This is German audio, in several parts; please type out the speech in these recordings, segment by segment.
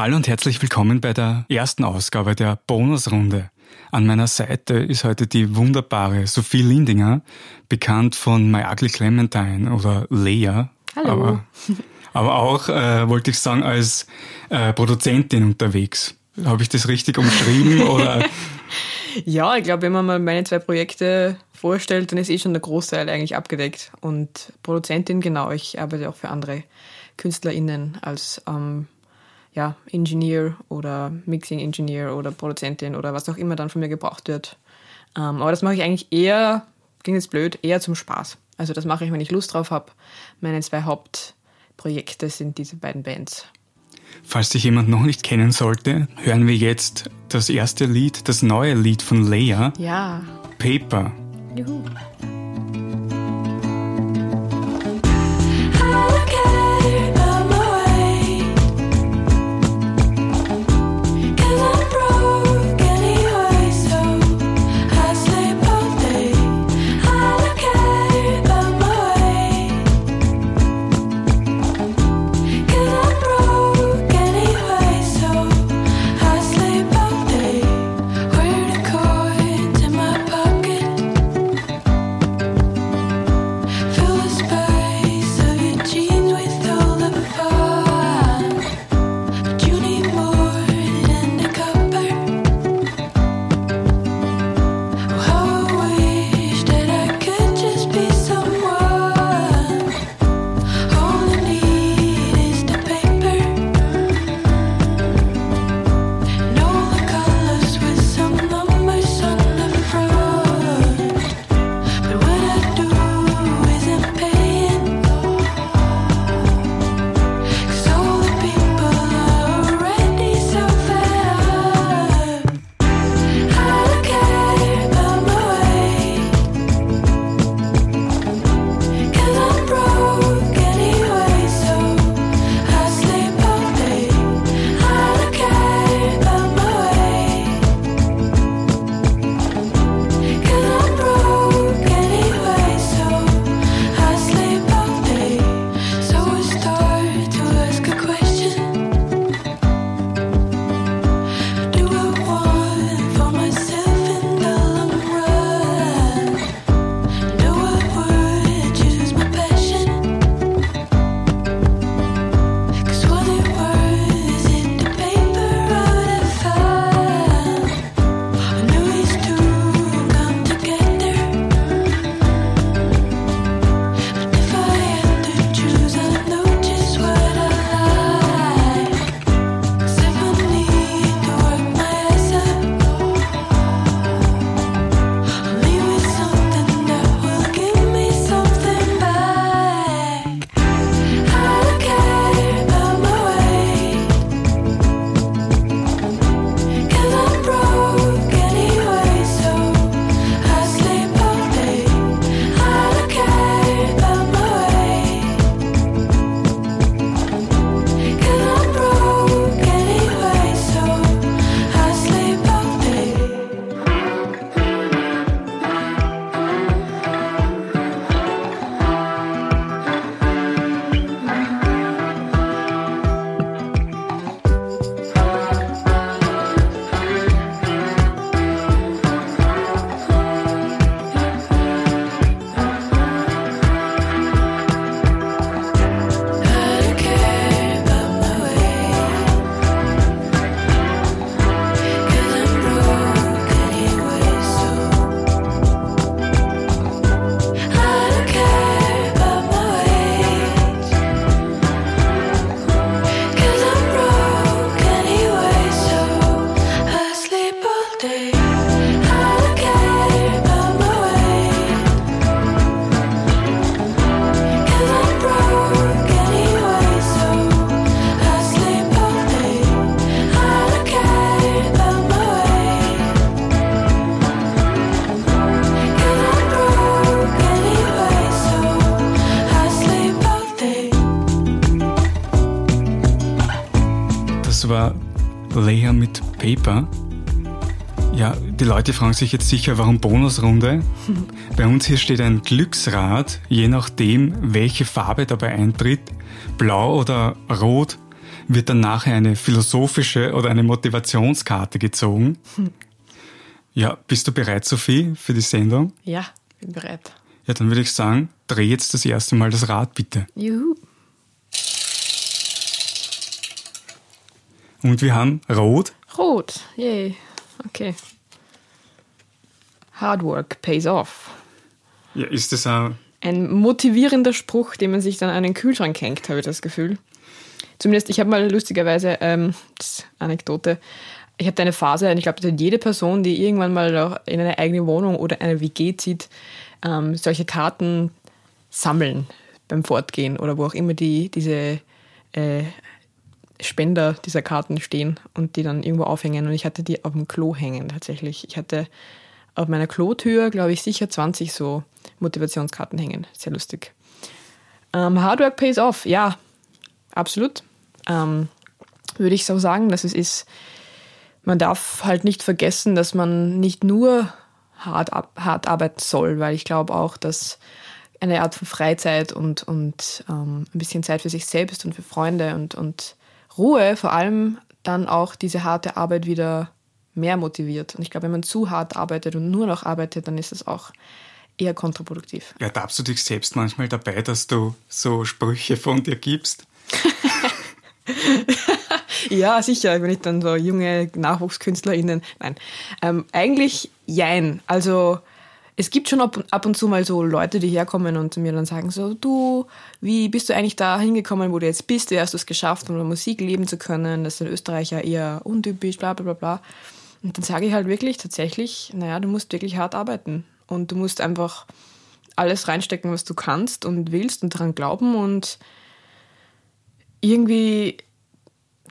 Hallo und herzlich willkommen bei der ersten Ausgabe der Bonusrunde. An meiner Seite ist heute die wunderbare Sophie Lindinger, bekannt von My Ugly Clementine oder Leia. Hallo. Aber, aber auch, äh, wollte ich sagen, als äh, Produzentin unterwegs. Habe ich das richtig umschrieben oder? Ja, ich glaube, wenn man mal meine zwei Projekte vorstellt, dann ist eh schon der Großteil eigentlich abgedeckt. Und Produzentin, genau, ich arbeite auch für andere KünstlerInnen als ähm, ja, Engineer oder Mixing Engineer oder Produzentin oder was auch immer dann von mir gebraucht wird. Ähm, aber das mache ich eigentlich eher, klingt jetzt blöd, eher zum Spaß. Also das mache ich, wenn ich Lust drauf habe. Meine zwei Hauptprojekte sind diese beiden Bands. Falls dich jemand noch nicht kennen sollte, hören wir jetzt das erste Lied, das neue Lied von Leia. Ja. Paper. Juhu. Paper. Ja, die Leute fragen sich jetzt sicher, warum Bonusrunde? Bei uns hier steht ein Glücksrad, je nachdem, welche Farbe dabei eintritt, blau oder rot, wird dann nachher eine philosophische oder eine Motivationskarte gezogen. Ja, bist du bereit, Sophie, für die Sendung? Ja, bin bereit. Ja, dann würde ich sagen, dreh jetzt das erste Mal das Rad, bitte. Juhu. Und wir haben Rot. Rot, yay. Okay. Hard work pays off. Ja, ist das ein... Ein motivierender Spruch, den man sich dann an den Kühlschrank hängt, habe ich das Gefühl. Zumindest, ich habe mal lustigerweise, ähm, Anekdote, ich hatte eine Phase, und ich glaube, jede Person, die irgendwann mal in eine eigene Wohnung oder eine WG zieht, ähm, solche Karten sammeln beim Fortgehen oder wo auch immer die, diese äh, Spender dieser Karten stehen und die dann irgendwo aufhängen. Und ich hatte die auf dem Klo hängen tatsächlich. Ich hatte auf meiner Klotür, glaube ich, sicher 20 so Motivationskarten hängen. Sehr lustig. Ähm, Hard Work pays off, ja, absolut. Ähm, würde ich so sagen, dass es ist, man darf halt nicht vergessen, dass man nicht nur hart, hart arbeiten soll, weil ich glaube auch, dass eine Art von Freizeit und, und ähm, ein bisschen Zeit für sich selbst und für Freunde und, und Ruhe vor allem dann auch diese harte Arbeit wieder mehr motiviert. Und ich glaube, wenn man zu hart arbeitet und nur noch arbeitet, dann ist es auch eher kontraproduktiv. Ja, darfst du dich selbst manchmal dabei, dass du so Sprüche von dir gibst? ja, sicher, wenn ich dann so junge NachwuchskünstlerInnen. Nein. Ähm, eigentlich jein. Also es gibt schon ab, ab und zu mal so Leute, die herkommen und mir dann sagen so, du, wie bist du eigentlich da hingekommen, wo du jetzt bist? Wie hast du es geschafft, um Musik leben zu können? Das ist in Österreich ja eher untypisch, bla bla bla bla. Und dann sage ich halt wirklich tatsächlich, naja, du musst wirklich hart arbeiten. Und du musst einfach alles reinstecken, was du kannst und willst und daran glauben und irgendwie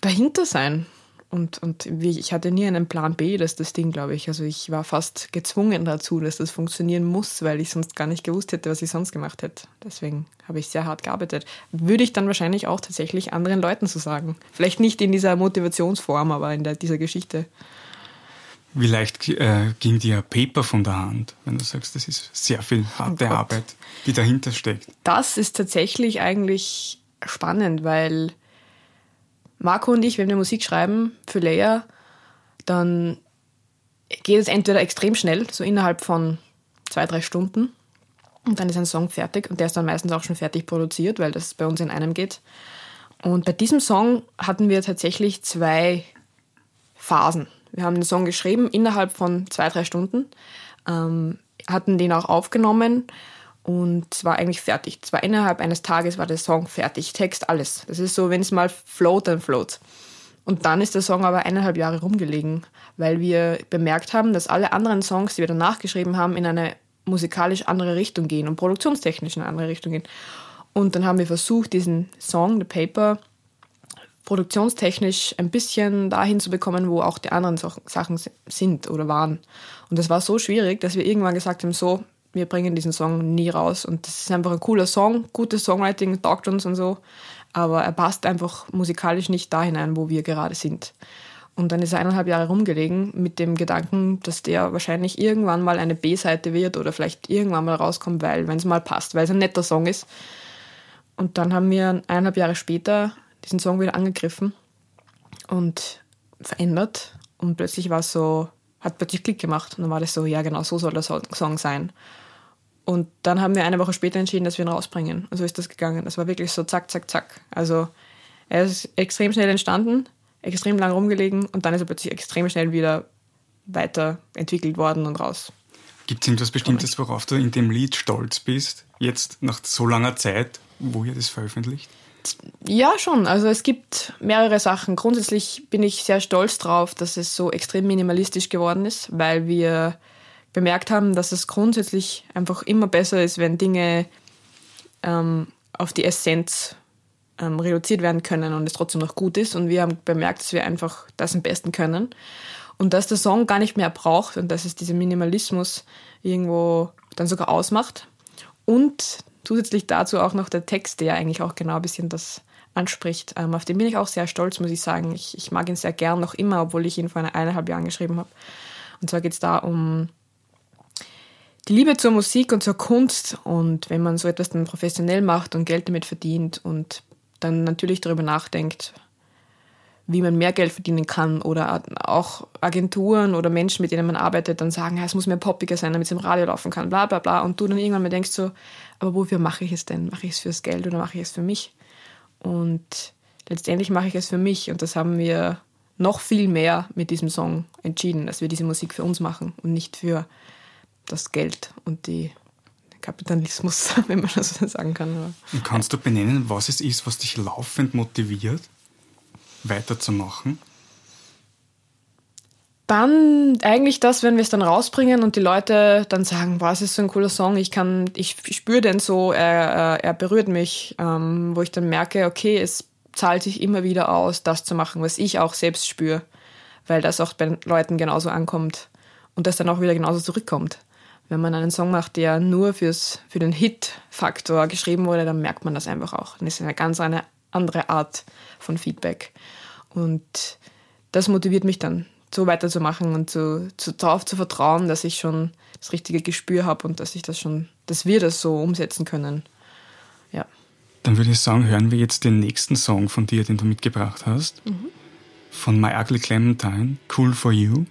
dahinter sein. Und, und ich hatte nie einen Plan B, dass das Ding, glaube ich. Also ich war fast gezwungen dazu, dass das funktionieren muss, weil ich sonst gar nicht gewusst hätte, was ich sonst gemacht hätte. Deswegen habe ich sehr hart gearbeitet. Würde ich dann wahrscheinlich auch tatsächlich anderen Leuten so sagen. Vielleicht nicht in dieser Motivationsform, aber in der, dieser Geschichte. Wie leicht äh, ging dir Paper von der Hand, wenn du sagst, das ist sehr viel harte oh Arbeit, die dahinter steckt? Das ist tatsächlich eigentlich spannend, weil Marco und ich, wenn wir Musik schreiben für Leia, dann geht es entweder extrem schnell, so innerhalb von zwei, drei Stunden. Und dann ist ein Song fertig und der ist dann meistens auch schon fertig produziert, weil das bei uns in einem geht. Und bei diesem Song hatten wir tatsächlich zwei Phasen. Wir haben den Song geschrieben innerhalb von zwei, drei Stunden, ähm, hatten den auch aufgenommen und war eigentlich fertig. Zwar innerhalb eines Tages war der Song fertig, Text, alles. Das ist so, wenn es mal float, dann float. Und dann ist der Song aber eineinhalb Jahre rumgelegen, weil wir bemerkt haben, dass alle anderen Songs, die wir danach geschrieben haben, in eine musikalisch andere Richtung gehen und produktionstechnisch in eine andere Richtung gehen. Und dann haben wir versucht, diesen Song, The Paper, produktionstechnisch ein bisschen dahin zu bekommen, wo auch die anderen Sachen sind oder waren. Und das war so schwierig, dass wir irgendwann gesagt haben, so, wir bringen diesen Song nie raus. Und das ist einfach ein cooler Song, gutes Songwriting, taugt uns und so. Aber er passt einfach musikalisch nicht da hinein, wo wir gerade sind. Und dann ist er eineinhalb Jahre rumgelegen mit dem Gedanken, dass der wahrscheinlich irgendwann mal eine B-Seite wird oder vielleicht irgendwann mal rauskommt, weil, wenn es mal passt, weil es ein netter Song ist. Und dann haben wir eineinhalb Jahre später diesen Song wieder angegriffen und verändert. Und plötzlich war es so, hat plötzlich Klick gemacht. Und dann war das so, ja genau, so soll der Song sein. Und dann haben wir eine Woche später entschieden, dass wir ihn rausbringen. Und so ist das gegangen. Das war wirklich so zack, zack, zack. Also er ist extrem schnell entstanden, extrem lang rumgelegen und dann ist er plötzlich extrem schnell wieder weiterentwickelt worden und raus. Gibt es irgendwas Bestimmtes, worauf du in dem Lied stolz bist, jetzt nach so langer Zeit, wo ihr das veröffentlicht? Ja, schon. Also es gibt mehrere Sachen. Grundsätzlich bin ich sehr stolz drauf, dass es so extrem minimalistisch geworden ist, weil wir bemerkt haben, dass es grundsätzlich einfach immer besser ist, wenn Dinge ähm, auf die Essenz ähm, reduziert werden können und es trotzdem noch gut ist. Und wir haben bemerkt, dass wir einfach das am besten können. Und dass der Song gar nicht mehr braucht und dass es diesen Minimalismus irgendwo dann sogar ausmacht. Und zusätzlich dazu auch noch der Text, der eigentlich auch genau ein bisschen das anspricht. Ähm, auf den bin ich auch sehr stolz, muss ich sagen. Ich, ich mag ihn sehr gern noch immer, obwohl ich ihn vor eineinhalb Jahren geschrieben habe. Und zwar geht es da um die Liebe zur Musik und zur Kunst und wenn man so etwas dann professionell macht und Geld damit verdient und dann natürlich darüber nachdenkt, wie man mehr Geld verdienen kann oder auch Agenturen oder Menschen, mit denen man arbeitet, dann sagen, ja, es muss mehr poppiger sein, damit es im Radio laufen kann, bla bla bla. Und du dann irgendwann mal denkst so, aber wofür mache ich es denn? Mache ich es fürs Geld oder mache ich es für mich? Und letztendlich mache ich es für mich und das haben wir noch viel mehr mit diesem Song entschieden, dass wir diese Musik für uns machen und nicht für das Geld und die Kapitalismus, wenn man das so sagen kann. Und kannst du benennen, was es ist, was dich laufend motiviert? weiterzumachen? Dann eigentlich das, wenn wir es dann rausbringen und die Leute dann sagen, es ist so ein cooler Song, ich kann, ich spüre den so, er, er berührt mich, ähm, wo ich dann merke, okay, es zahlt sich immer wieder aus, das zu machen, was ich auch selbst spüre, weil das auch bei den Leuten genauso ankommt und das dann auch wieder genauso zurückkommt. Wenn man einen Song macht, der nur fürs, für den Hit-Faktor geschrieben wurde, dann merkt man das einfach auch. Dann ist eine ganz eine andere Art von Feedback. Und das motiviert mich dann, so weiterzumachen und zu, zu, darauf zu vertrauen, dass ich schon das richtige Gespür habe und dass ich das schon, dass wir das so umsetzen können. Ja. Dann würde ich sagen, hören wir jetzt den nächsten Song von dir, den du mitgebracht hast. Mhm. Von My Ugly Clementine, Cool for You.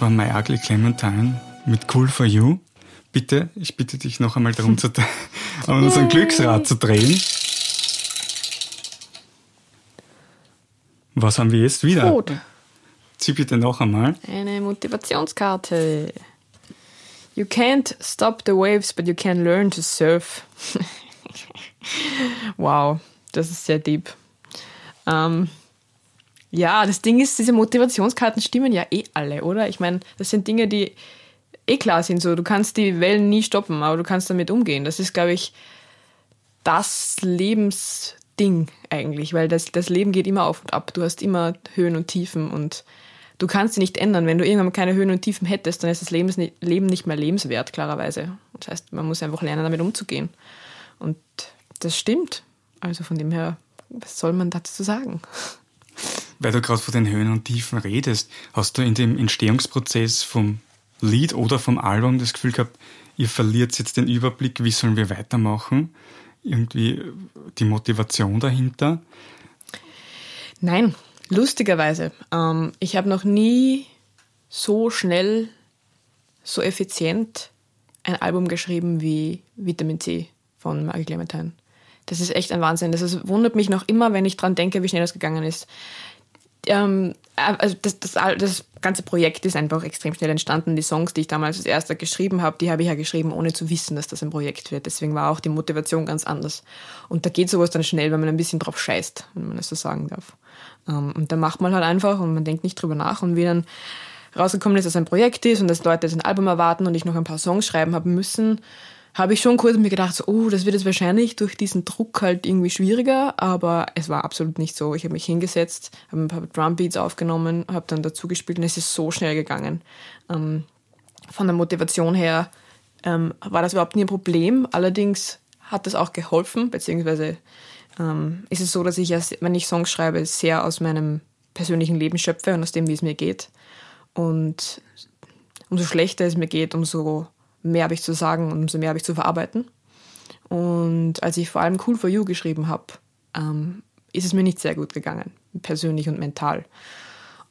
Das war My Ugly Clementine mit Cool for You. Bitte, ich bitte dich noch einmal darum, zu, um unseren Glücksrad zu drehen. Was haben wir jetzt wieder? Rot. Zieh bitte noch einmal. Eine Motivationskarte. You can't stop the waves, but you can learn to surf. wow, das ist sehr deep. Ähm, ja, das Ding ist, diese Motivationskarten stimmen ja eh alle, oder? Ich meine, das sind Dinge, die eh klar sind. So, du kannst die Wellen nie stoppen, aber du kannst damit umgehen. Das ist, glaube ich, das Lebensding eigentlich, weil das, das Leben geht immer auf und ab. Du hast immer Höhen und Tiefen und du kannst sie nicht ändern. Wenn du irgendwann keine Höhen und Tiefen hättest, dann ist das Leben nicht mehr lebenswert, klarerweise. Das heißt, man muss einfach lernen, damit umzugehen. Und das stimmt. Also von dem her, was soll man dazu sagen? Weil du gerade von den Höhen und Tiefen redest, hast du in dem Entstehungsprozess vom Lied oder vom Album das Gefühl gehabt, ihr verliert jetzt den Überblick, wie sollen wir weitermachen? Irgendwie die Motivation dahinter? Nein, lustigerweise. Ähm, ich habe noch nie so schnell, so effizient ein Album geschrieben wie Vitamin C von Maggie Clementine. Das ist echt ein Wahnsinn. Das ist, wundert mich noch immer, wenn ich dran denke, wie schnell das gegangen ist ähm, also das, das, das ganze Projekt ist einfach extrem schnell entstanden. Die Songs, die ich damals als erster geschrieben habe, die habe ich ja geschrieben, ohne zu wissen, dass das ein Projekt wird. Deswegen war auch die Motivation ganz anders. Und da geht sowas dann schnell, wenn man ein bisschen drauf scheißt, wenn man es so sagen darf. Ähm, und dann macht man halt einfach und man denkt nicht drüber nach. Und wie dann rausgekommen ist, dass es ein Projekt ist und dass Leute jetzt ein Album erwarten und ich noch ein paar Songs schreiben haben müssen, habe ich schon kurz mir gedacht, so, oh, das wird jetzt wahrscheinlich durch diesen Druck halt irgendwie schwieriger, aber es war absolut nicht so. Ich habe mich hingesetzt, habe ein paar Drumbeats aufgenommen, habe dann dazu gespielt und es ist so schnell gegangen. Ähm, von der Motivation her ähm, war das überhaupt nie ein Problem. Allerdings hat das auch geholfen, beziehungsweise ähm, ist es so, dass ich, wenn ich Songs schreibe, sehr aus meinem persönlichen Leben schöpfe und aus dem, wie es mir geht. Und umso schlechter es mir geht, umso mehr habe ich zu sagen und umso mehr habe ich zu verarbeiten. Und als ich vor allem Cool for You geschrieben habe, ähm, ist es mir nicht sehr gut gegangen, persönlich und mental.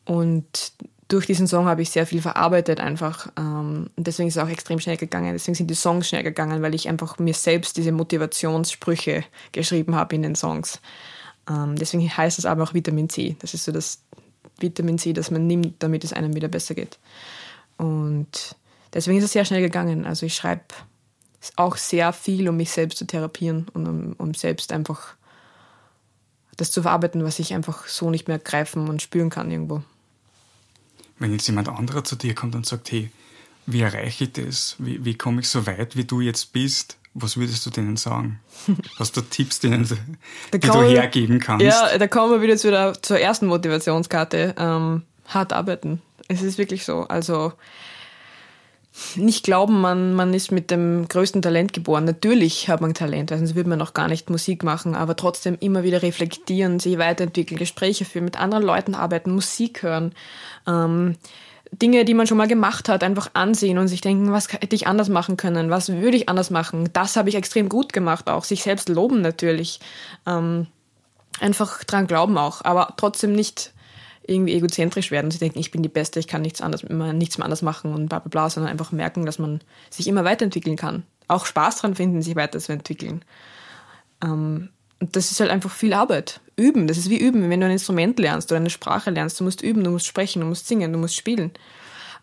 Und durch diesen Song habe ich sehr viel verarbeitet einfach. Ähm, und deswegen ist es auch extrem schnell gegangen. Deswegen sind die Songs schnell gegangen, weil ich einfach mir selbst diese Motivationssprüche geschrieben habe in den Songs. Ähm, deswegen heißt es aber auch Vitamin C. Das ist so das Vitamin C, das man nimmt, damit es einem wieder besser geht. Und deswegen ist es sehr schnell gegangen. Also ich schreibe auch sehr viel, um mich selbst zu therapieren und um, um selbst einfach das zu verarbeiten, was ich einfach so nicht mehr greifen und spüren kann irgendwo. Wenn jetzt jemand anderer zu dir kommt und sagt, hey, wie erreiche ich das? Wie, wie komme ich so weit, wie du jetzt bist? Was würdest du denen sagen? Hast du Tipps, denen, die du hergeben kannst? Ja, da kommen wir wieder zu der, zur ersten Motivationskarte. Ähm, hart arbeiten. Es ist wirklich so. Also nicht glauben, man, man ist mit dem größten Talent geboren. Natürlich hat man Talent, sonst würde man noch gar nicht Musik machen, aber trotzdem immer wieder reflektieren, sich weiterentwickeln, Gespräche führen, mit anderen Leuten arbeiten, Musik hören. Ähm, Dinge, die man schon mal gemacht hat, einfach ansehen und sich denken, was hätte ich anders machen können, was würde ich anders machen. Das habe ich extrem gut gemacht, auch sich selbst loben natürlich. Ähm, einfach dran glauben auch, aber trotzdem nicht irgendwie egozentrisch werden und sie denken, ich bin die Beste, ich kann nichts, anderes, nichts mehr anders machen und bla bla bla, sondern einfach merken, dass man sich immer weiterentwickeln kann. Auch Spaß dran finden, sich weiterzuentwickeln. Ähm, und das ist halt einfach viel Arbeit. Üben, das ist wie üben, wenn du ein Instrument lernst oder eine Sprache lernst. Du musst üben, du musst sprechen, du musst singen, du musst spielen.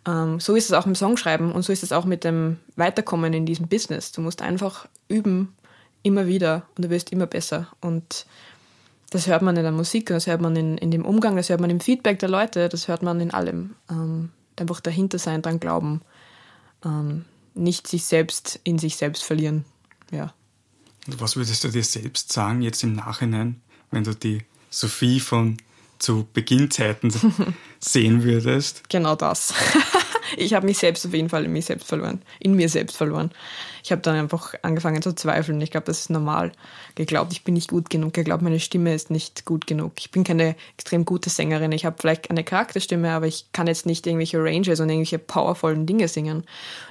Ähm, so ist es auch mit Songschreiben und so ist es auch mit dem Weiterkommen in diesem Business. Du musst einfach üben, immer wieder und du wirst immer besser. Und das hört man in der Musik, das hört man in, in dem Umgang, das hört man im Feedback der Leute, das hört man in allem. Ähm, einfach dahinter sein, dran glauben. Ähm, nicht sich selbst in sich selbst verlieren. Ja. Was würdest du dir selbst sagen, jetzt im Nachhinein, wenn du die Sophie von zu Beginnzeiten sehen würdest? Genau das. Ich habe mich selbst auf jeden Fall in mich selbst verloren, in mir selbst verloren. ich habe dann einfach angefangen zu zweifeln. Ich glaube, das ist normal. Geglaubt, ich bin nicht gut genug. Geglaubt, meine Stimme ist nicht gut genug. Ich bin keine extrem gute Sängerin. Ich habe vielleicht eine Charakterstimme, aber ich kann jetzt nicht irgendwelche Ranges und irgendwelche powervollen Dinge singen.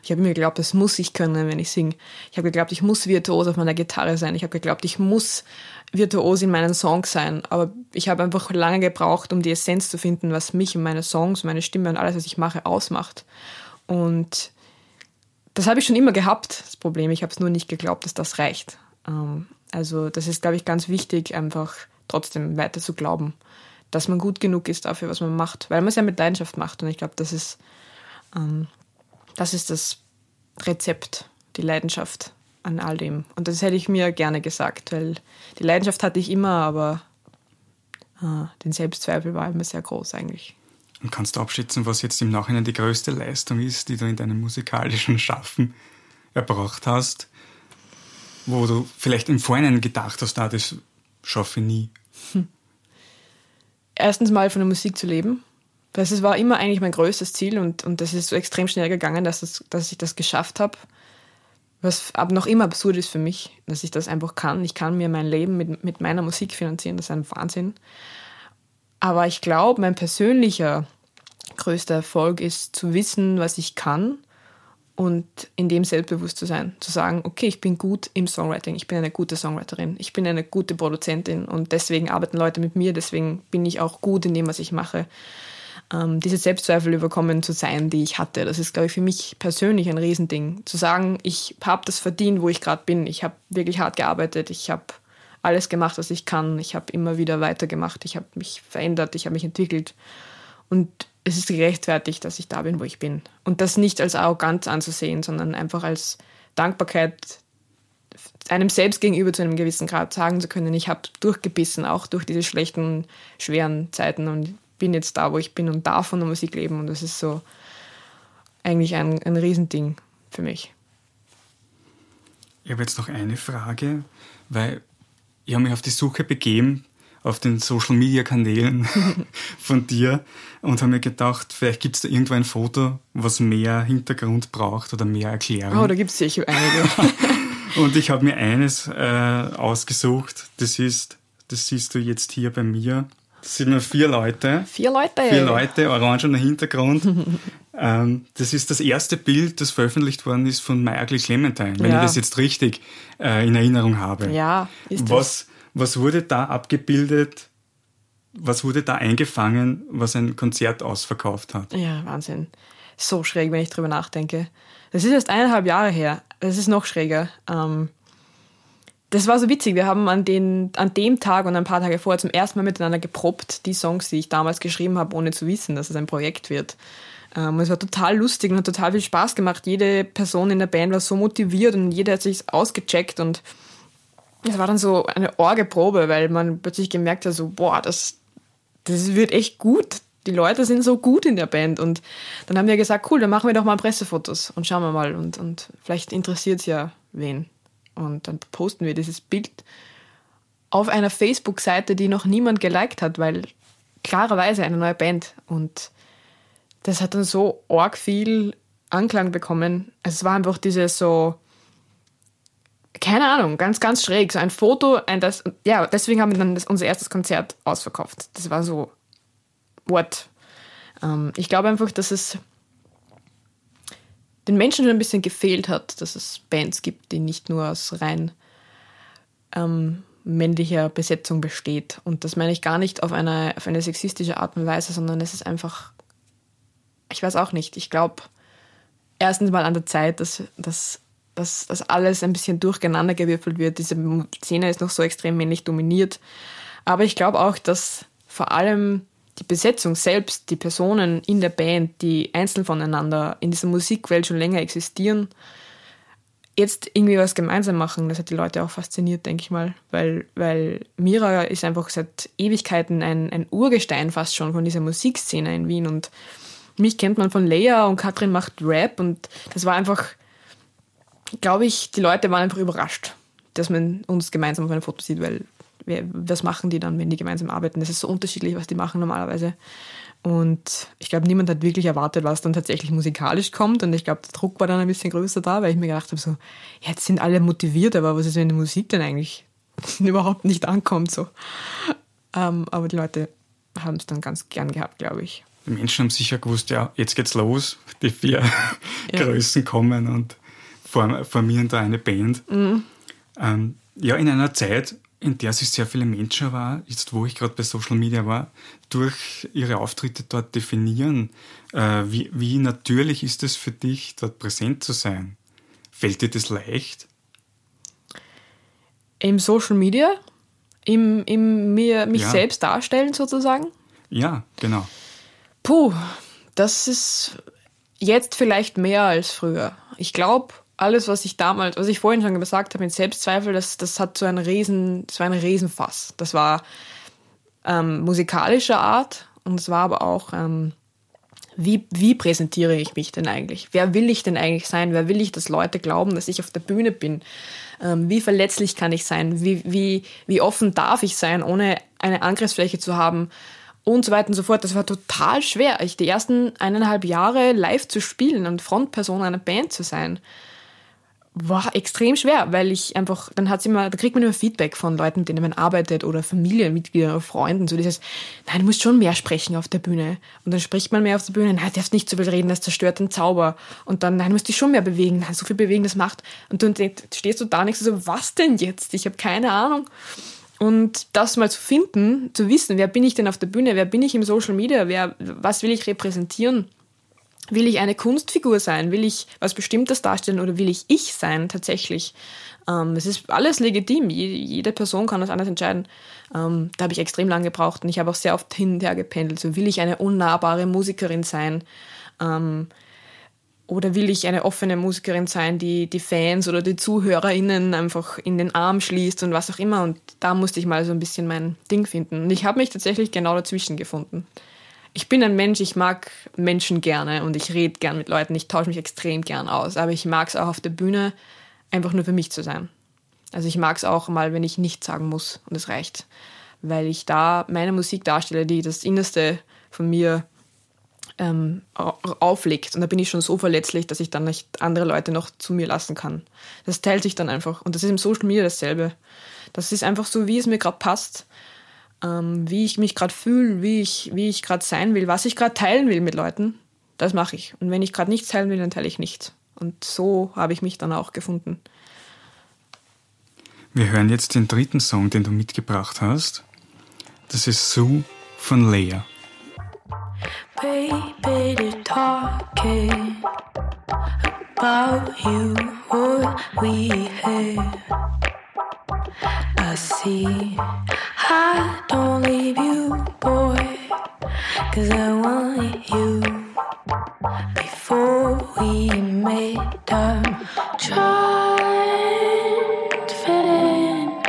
Ich habe mir geglaubt, das muss ich können, wenn ich singe. Ich habe geglaubt, ich muss virtuos auf meiner Gitarre sein. Ich habe geglaubt, ich muss virtuos in meinen Songs sein. Aber ich habe einfach lange gebraucht, um die Essenz zu finden, was mich und meine Songs, meine Stimme und alles, was ich mache, ausmacht. Und das habe ich schon immer gehabt, das Problem. Ich habe es nur nicht geglaubt, dass das reicht. Ähm, also das ist, glaube ich, ganz wichtig, einfach trotzdem weiter zu glauben, dass man gut genug ist dafür, was man macht, weil man es ja mit Leidenschaft macht. Und ich glaube, das ist, ähm, das ist das Rezept, die Leidenschaft an all dem. Und das hätte ich mir gerne gesagt, weil die Leidenschaft hatte ich immer, aber äh, den Selbstzweifel war immer sehr groß eigentlich. Und kannst du abschätzen, was jetzt im Nachhinein die größte Leistung ist, die du in deinem musikalischen Schaffen erbracht hast, wo du vielleicht im Vorhinein gedacht hast, ah, das schaffe ich nie? Hm. Erstens mal von der Musik zu leben. Das war immer eigentlich mein größtes Ziel und, und das ist so extrem schnell gegangen, dass, das, dass ich das geschafft habe. Was aber noch immer absurd ist für mich, dass ich das einfach kann. Ich kann mir mein Leben mit, mit meiner Musik finanzieren, das ist ein Wahnsinn. Aber ich glaube, mein persönlicher größter Erfolg ist zu wissen, was ich kann und in dem selbstbewusst zu sein. Zu sagen, okay, ich bin gut im Songwriting, ich bin eine gute Songwriterin, ich bin eine gute Produzentin und deswegen arbeiten Leute mit mir, deswegen bin ich auch gut in dem, was ich mache. Ähm, diese Selbstzweifel überkommen zu sein, die ich hatte, das ist, glaube ich, für mich persönlich ein Riesending. Zu sagen, ich habe das verdient, wo ich gerade bin. Ich habe wirklich hart gearbeitet, ich habe alles gemacht, was ich kann. Ich habe immer wieder weitergemacht, ich habe mich verändert, ich habe mich entwickelt. Und es ist gerechtfertigt, dass ich da bin, wo ich bin. Und das nicht als Arroganz anzusehen, sondern einfach als Dankbarkeit einem selbst gegenüber zu einem gewissen Grad sagen zu können, ich habe durchgebissen, auch durch diese schlechten, schweren Zeiten und bin jetzt da, wo ich bin und darf von der Musik leben. Und das ist so eigentlich ein, ein Riesending für mich. Ich habe jetzt noch eine Frage, weil ich habe mich auf die Suche begeben auf den Social Media Kanälen von dir und habe mir gedacht, vielleicht gibt es da irgendwo ein Foto, was mehr Hintergrund braucht oder mehr Erklärung. Oh, da gibt es sicher einige. und ich habe mir eines äh, ausgesucht, das ist, das siehst du jetzt hier bei mir. Das sind nur vier Leute. Vier Leute? Vier Leute, orangener Hintergrund. ähm, das ist das erste Bild, das veröffentlicht worden ist von Ugly Clementine, wenn ja. ich das jetzt richtig äh, in Erinnerung habe. Ja, ist was, das was wurde da abgebildet? Was wurde da eingefangen, was ein Konzert ausverkauft hat? Ja, Wahnsinn. So schräg, wenn ich drüber nachdenke. Das ist erst eineinhalb Jahre her. Das ist noch schräger. Ähm, das war so witzig. Wir haben an, den, an dem Tag und ein paar Tage vorher zum ersten Mal miteinander geprobt, die Songs, die ich damals geschrieben habe, ohne zu wissen, dass es ein Projekt wird. Ähm, es war total lustig und hat total viel Spaß gemacht. Jede Person in der Band war so motiviert und jeder hat sich ausgecheckt und es war dann so eine Orgeprobe, weil man plötzlich gemerkt hat, so, boah, das, das wird echt gut. Die Leute sind so gut in der Band. Und dann haben wir gesagt, cool, dann machen wir doch mal Pressefotos und schauen wir mal. Und, und vielleicht interessiert es ja wen. Und dann posten wir dieses Bild auf einer Facebook-Seite, die noch niemand geliked hat, weil klarerweise eine neue Band. Und das hat dann so arg viel Anklang bekommen. Also es war einfach dieses so, keine Ahnung, ganz, ganz schräg. So ein Foto, ein das, ja, deswegen haben wir dann das, unser erstes Konzert ausverkauft. Das war so, what? Ähm, ich glaube einfach, dass es den Menschen schon ein bisschen gefehlt hat, dass es Bands gibt, die nicht nur aus rein ähm, männlicher Besetzung besteht. Und das meine ich gar nicht auf eine, auf eine sexistische Art und Weise, sondern es ist einfach, ich weiß auch nicht, ich glaube erstens mal an der Zeit, dass, dass dass das alles ein bisschen durcheinander gewürfelt wird. Diese Szene ist noch so extrem männlich dominiert. Aber ich glaube auch, dass vor allem die Besetzung selbst, die Personen in der Band, die einzeln voneinander in dieser Musikwelt schon länger existieren, jetzt irgendwie was gemeinsam machen, das hat die Leute auch fasziniert, denke ich mal. Weil, weil Mira ist einfach seit Ewigkeiten ein, ein Urgestein fast schon von dieser Musikszene in Wien. Und mich kennt man von Leia und Katrin macht Rap und das war einfach glaube ich, die Leute waren einfach überrascht, dass man uns gemeinsam auf einem Foto sieht, weil was machen die dann, wenn die gemeinsam arbeiten? Das ist so unterschiedlich, was die machen normalerweise. Und ich glaube, niemand hat wirklich erwartet, was dann tatsächlich musikalisch kommt. Und ich glaube, der Druck war dann ein bisschen größer da, weil ich mir gedacht habe, so, jetzt sind alle motiviert, aber was ist, wenn die Musik denn eigentlich überhaupt nicht ankommt? So. Ähm, aber die Leute haben es dann ganz gern gehabt, glaube ich. Die Menschen haben sicher gewusst, ja, jetzt geht's los, die vier ja. Größen kommen und formieren da eine Band. Mhm. Ähm, ja, in einer Zeit, in der sich sehr viele Menschen war, jetzt wo ich gerade bei Social Media war, durch ihre Auftritte dort definieren. Äh, wie, wie natürlich ist es für dich, dort präsent zu sein? Fällt dir das leicht? Im Social Media? Im, im mir, mich ja. selbst darstellen sozusagen? Ja, genau. Puh, das ist jetzt vielleicht mehr als früher. Ich glaube, alles, was ich damals, was ich vorhin schon gesagt habe mit Selbstzweifel, das, das hat so ein Riesen, das war ein Riesenfass. Das war ähm, musikalischer Art und es war aber auch, ähm, wie, wie präsentiere ich mich denn eigentlich? Wer will ich denn eigentlich sein? Wer will ich, dass Leute glauben, dass ich auf der Bühne bin? Ähm, wie verletzlich kann ich sein? Wie, wie, wie offen darf ich sein, ohne eine Angriffsfläche zu haben? Und so weiter und so fort. Das war total schwer, ich die ersten eineinhalb Jahre live zu spielen und Frontperson einer Band zu sein war extrem schwer, weil ich einfach, dann hat's immer, da kriegt man immer Feedback von Leuten, mit denen man arbeitet oder Familienmitgliedern oder Freunden, so dieses, nein, du musst schon mehr sprechen auf der Bühne. Und dann spricht man mehr auf der Bühne, nein, du darfst nicht so viel reden, das zerstört den Zauber. Und dann, nein, du musst dich schon mehr bewegen, nein, so viel bewegen, das macht. Und dann stehst du da nicht so, was denn jetzt? Ich habe keine Ahnung. Und das mal zu finden, zu wissen, wer bin ich denn auf der Bühne, wer bin ich im Social Media, wer, was will ich repräsentieren, Will ich eine Kunstfigur sein? Will ich was Bestimmtes darstellen oder will ich ich sein tatsächlich? Ähm, es ist alles legitim. Jede Person kann das anders entscheiden. Ähm, da habe ich extrem lange gebraucht und ich habe auch sehr oft hin und her gependelt. So will ich eine unnahbare Musikerin sein? Ähm, oder will ich eine offene Musikerin sein, die die Fans oder die ZuhörerInnen einfach in den Arm schließt und was auch immer? Und da musste ich mal so ein bisschen mein Ding finden. Und ich habe mich tatsächlich genau dazwischen gefunden ich bin ein Mensch, ich mag Menschen gerne und ich rede gern mit Leuten, ich tausche mich extrem gern aus, aber ich mag es auch auf der Bühne einfach nur für mich zu sein. Also ich mag es auch mal, wenn ich nichts sagen muss und es reicht, weil ich da meine Musik darstelle, die das Innerste von mir ähm, auflegt. Und da bin ich schon so verletzlich, dass ich dann nicht andere Leute noch zu mir lassen kann. Das teilt sich dann einfach. Und das ist im Social Media dasselbe. Das ist einfach so, wie es mir gerade passt ähm, wie ich mich gerade fühle, wie ich, wie ich gerade sein will, was ich gerade teilen will mit Leuten, das mache ich. Und wenn ich gerade nichts teilen will, dann teile ich nichts. Und so habe ich mich dann auch gefunden. Wir hören jetzt den dritten Song, den du mitgebracht hast. Das ist Sue von Leia. Baby, to talking about you, what we have. I see I don't leave you, boy, cause I want you before we made time. Trying to fit in,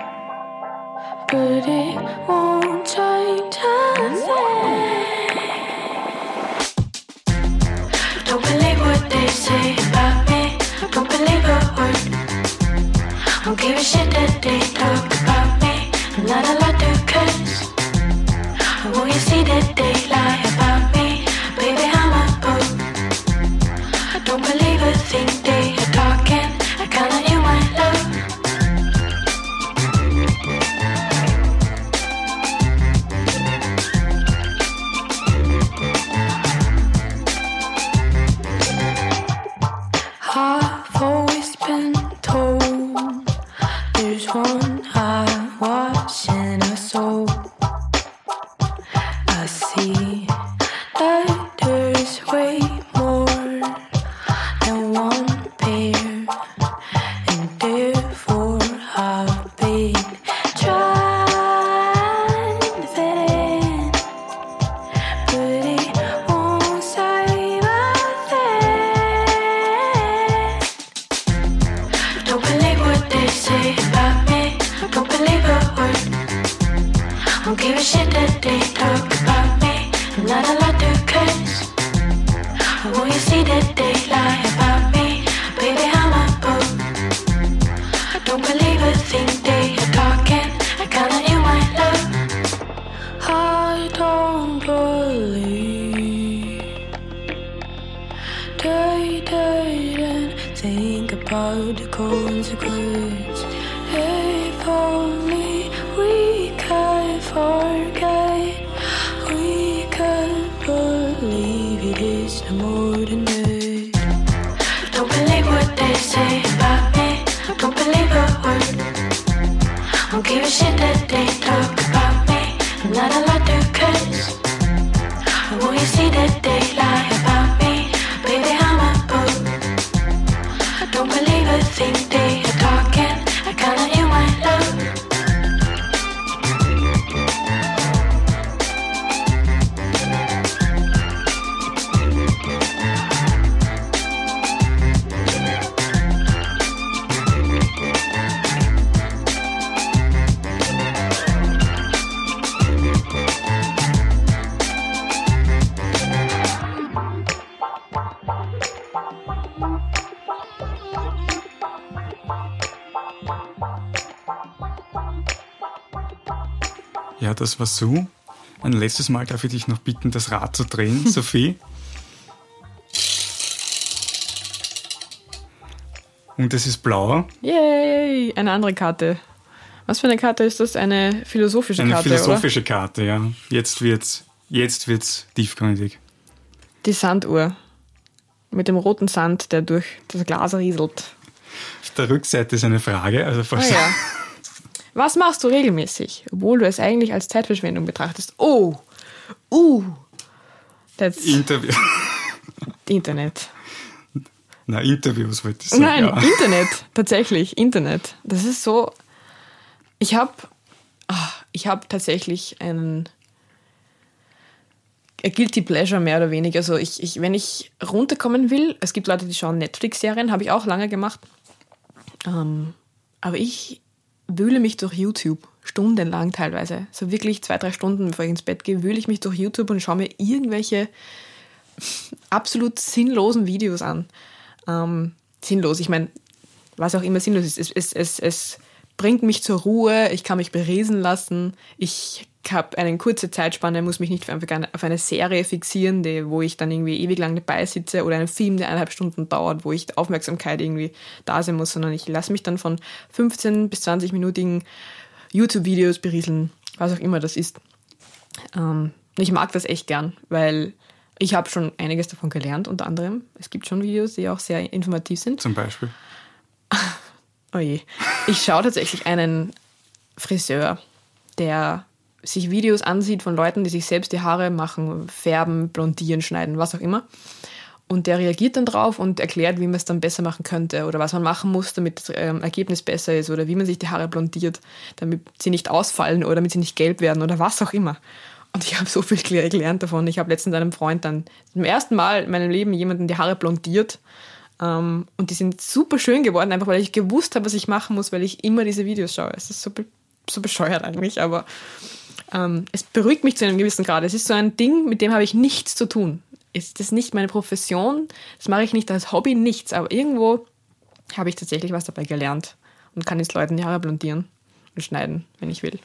but it won't change a. Don't believe what they say about me, don't believe a word. Don't give a shit that they talk about. Not a lot to curse. Will you see about me? Baby, I'm a. I don't believe a thing day, day, and think about the consequence. If only we could forget, we could believe it is no more than it. Don't believe what they say about me. Don't believe a word. Don't give a shit that they talk. Das war so. Ein letztes Mal darf ich dich noch bitten, das Rad zu drehen, Sophie. Und es ist blau, Yay! Eine andere Karte. Was für eine Karte ist das? Eine philosophische eine Karte, philosophische Karte, ja. Jetzt wird's, jetzt wird's tiefgründig. oder? Die Sanduhr. Mit dem roten Sand, der durch das Glas rieselt. Auf der Rückseite ist eine Frage, also falls ja. Was machst du regelmäßig, obwohl du es eigentlich als Zeitverschwendung betrachtest? Oh! Uh! That's Interview, Internet. na, Interviews wollte ich sagen. Nein, ja. Internet. Tatsächlich, Internet. Das ist so. Ich habe ich hab tatsächlich einen a Guilty Pleasure mehr oder weniger. Also ich, ich, wenn ich runterkommen will, es gibt Leute, die schauen Netflix-Serien, habe ich auch lange gemacht. Ähm, aber ich wühle mich durch YouTube, stundenlang teilweise. So wirklich zwei, drei Stunden, bevor ich ins Bett gehe, wühle ich mich durch YouTube und schaue mir irgendwelche absolut sinnlosen Videos an. Ähm, sinnlos, ich meine, was auch immer sinnlos ist. Es, es, es, es bringt mich zur Ruhe, ich kann mich berieseln lassen, ich habe eine kurze Zeitspanne, muss mich nicht auf eine, auf eine Serie fixieren, die, wo ich dann irgendwie ewig lang dabei sitze oder einen Film, der eineinhalb Stunden dauert, wo ich Aufmerksamkeit irgendwie da sein muss, sondern ich lasse mich dann von 15 bis 20-minütigen YouTube-Videos berieseln, was auch immer das ist. Ähm, ich mag das echt gern, weil ich habe schon einiges davon gelernt, unter anderem. Es gibt schon Videos, die auch sehr informativ sind. Zum Beispiel. Oh je. Ich schaue tatsächlich einen Friseur, der sich Videos ansieht von Leuten, die sich selbst die Haare machen, färben, blondieren, schneiden, was auch immer. Und der reagiert dann drauf und erklärt, wie man es dann besser machen könnte oder was man machen muss, damit das ähm, Ergebnis besser ist oder wie man sich die Haare blondiert, damit sie nicht ausfallen oder damit sie nicht gelb werden oder was auch immer. Und ich habe so viel gel- gelernt davon. Ich habe letztens einem Freund dann zum ersten Mal in meinem Leben jemanden die Haare blondiert. Ähm, und die sind super schön geworden, einfach weil ich gewusst habe, was ich machen muss, weil ich immer diese Videos schaue. Es ist so, be so bescheuert eigentlich, aber ähm, es beruhigt mich zu einem gewissen Grad. Es ist so ein Ding, mit dem habe ich nichts zu tun. Ist das nicht meine Profession? Das mache ich nicht als Hobby, nichts. Aber irgendwo habe ich tatsächlich was dabei gelernt und kann jetzt Leuten die Haare blondieren und schneiden, wenn ich will.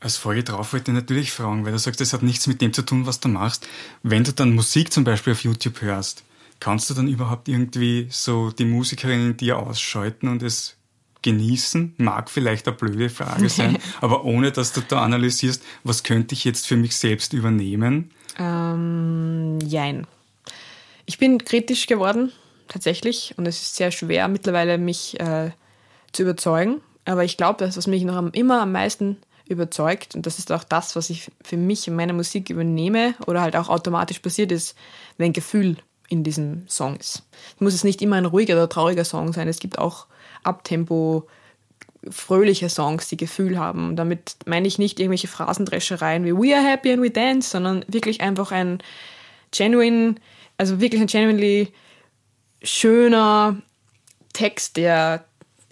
Als Folge drauf wollte ich natürlich fragen, weil du sagst, das hat nichts mit dem zu tun, was du machst. Wenn du dann Musik zum Beispiel auf YouTube hörst, kannst du dann überhaupt irgendwie so die Musikerin in dir ausschalten und es genießen? Mag vielleicht eine blöde Frage sein, aber ohne dass du da analysierst, was könnte ich jetzt für mich selbst übernehmen? Ähm, jein. Ich bin kritisch geworden, tatsächlich, und es ist sehr schwer mittlerweile, mich äh, zu überzeugen. Aber ich glaube, das, was mich noch am, immer am meisten überzeugt, und das ist auch das, was ich für mich in meiner Musik übernehme oder halt auch automatisch passiert ist, wenn Gefühl in diesem Song ist. Es muss es nicht immer ein ruhiger oder trauriger Song sein. Es gibt auch Abtempo, fröhliche Songs, die Gefühl haben. Damit meine ich nicht irgendwelche Phrasendreschereien wie We are happy and we dance, sondern wirklich einfach ein genuine, also wirklich ein genuinely schöner Text, der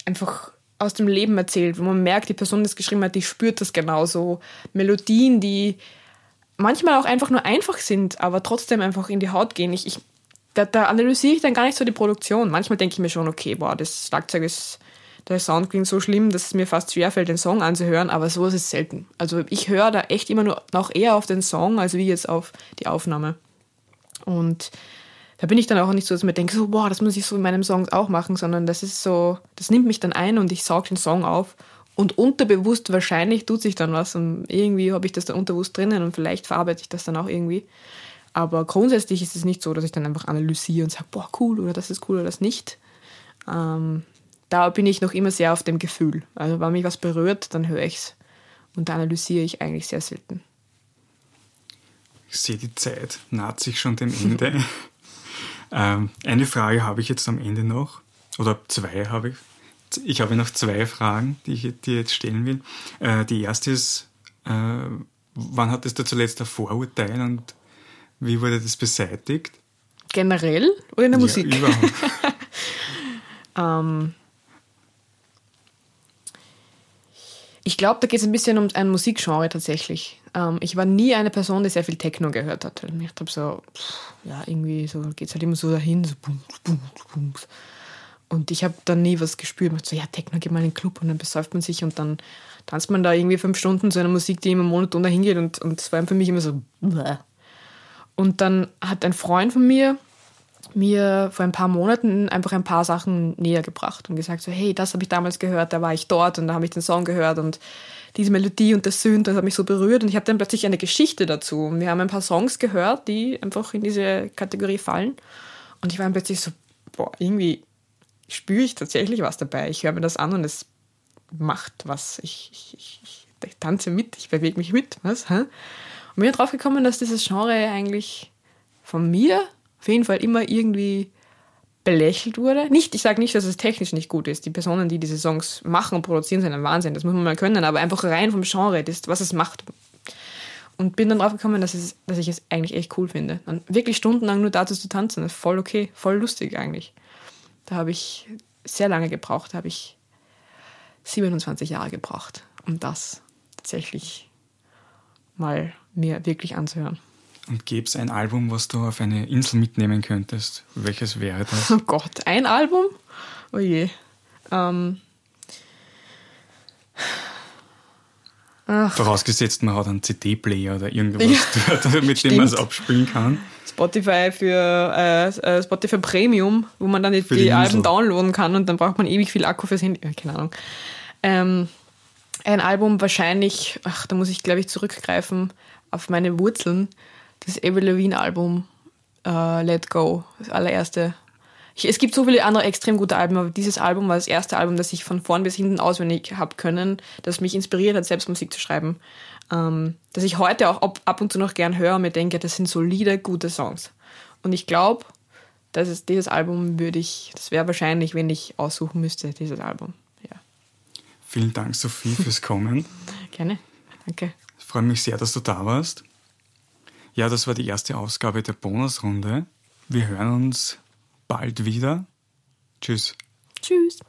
einfach aus dem Leben erzählt, wo man merkt, die Person, die es geschrieben hat, die spürt das genauso. Melodien, die manchmal auch einfach nur einfach sind, aber trotzdem einfach in die Haut gehen. Ich, ich, da, da analysiere ich dann gar nicht so die Produktion. Manchmal denke ich mir schon, okay, boah, das Schlagzeug ist, der Sound klingt so schlimm, dass es mir fast schwerfällt, den Song anzuhören, aber so ist es selten. Also ich höre da echt immer nur noch eher auf den Song, als wie jetzt auf die Aufnahme. Und da bin ich dann auch nicht so, dass ich mir denke, so, boah, das muss ich so in meinem Song auch machen, sondern das ist so, das nimmt mich dann ein und ich saug den Song auf Und unterbewusst wahrscheinlich tut sich dann was und irgendwie habe ich das dann unterbewusst drinnen und vielleicht verarbeite ich das dann auch irgendwie. Aber grundsätzlich ist es nicht so, dass ich dann einfach analysiere und sage, boah, cool oder das ist cool oder das nicht. Ähm, da bin ich noch immer sehr auf dem Gefühl. Also wenn mich was berührt, dann höre ich es. Und da analysiere ich eigentlich sehr selten. Ich sehe, die Zeit naht sich schon dem Ende. ähm, eine Frage habe ich jetzt am Ende noch. Oder zwei habe ich ich habe noch zwei Fragen, die ich dir jetzt stellen will. Äh, die erste ist, äh, wann hattest du zuletzt ein Vorurteil und wie wurde das beseitigt? Generell oder in der Ja, Musik? überhaupt. Ähm, ich glaube, da geht es ein bisschen um ein Musikgenre tatsächlich. Ähm, ich war nie eine Person, die sehr viel Techno gehört hat. Ich habe so, ja, irgendwie so geht es halt immer so dahin, so bums, bums, bums. Und ich habe dann nie was gespürt. Man so, ja, Techno geht mal in den Club und dann besäuft man sich und dann tanzt man da irgendwie fünf Stunden zu einer Musik, die immer monoton dahin geht und, und es war für mich immer so, bläh. Und dann hat ein Freund von mir mir vor ein paar Monaten einfach ein paar Sachen näher gebracht und gesagt so, hey, das habe ich damals gehört, da war ich dort und da habe ich den Song gehört und diese Melodie und das Synth, das hat mich so berührt und ich habe dann plötzlich eine Geschichte dazu. Und wir haben ein paar Songs gehört, die einfach in diese Kategorie fallen und ich war dann plötzlich so, boah, irgendwie spüre ich tatsächlich was dabei. Ich höre mir das an und es macht was. Ich, ich, ich, ich tanze mit, ich bewege mich mit. Was? Hä? Bin dann drauf gekommen, dass dieses Genre eigentlich von mir auf jeden Fall immer irgendwie belächelt wurde. Nicht, ich sage nicht, dass es technisch nicht gut ist. Die Personen, die diese Songs machen und produzieren, sind ein Wahnsinn. Das muss man mal können. Aber einfach rein vom Genre, das, was es macht. Und bin dann drauf gekommen, dass, es, dass ich es eigentlich echt cool finde. Dann wirklich stundenlang nur dazu zu tanzen, ist voll okay, voll lustig eigentlich. Da habe ich sehr lange gebraucht, da habe ich 27 Jahre gebraucht, um das tatsächlich mal mir wirklich anzuhören. Und gäbe es ein Album, was du auf eine Insel mitnehmen könntest? Welches wäre das? Oh Gott, ein Album? Oh je. Ähm. Ach, Vorausgesetzt, man hat einen CD-Player oder irgendwas dort, mit dem man es Stimmt. abspielen kann. Spotify für äh, äh, Spotify Premium, wo man dann die, die, Alben downloaden kann und dann braucht man ewig viel Akku fürs Handy. Ja, keine Ahnung. Ähm, ein Album wahrscheinlich, ach, da muss ich glaube ich zurückgreifen auf meine Wurzeln. Das Avril Lavigne Album äh, Let Go, das allererste. Ich, es gibt so viele andere extrem gute Alben, aber dieses Album war das erste Album, das ich von vorn bis hinten auswendig habe können, das mich inspiriert hat, selbst Musik zu schreiben. Ähm, dass ich heute auch ab, ab und zu noch gern höre und mir denke, das sind solide, gute Songs. Und ich glaube, dass es dieses Album würde ich, das wäre wahrscheinlich, wenn ich aussuchen müsste, dieses Album. Vielen Dank, Sophie, fürs Kommen. gerne. Danke. Ich freue mich sehr, dass du da warst. Ja, das war die erste Ausgabe der Bonusrunde. Wir hören uns bald wieder. Tschüss. Tschüss.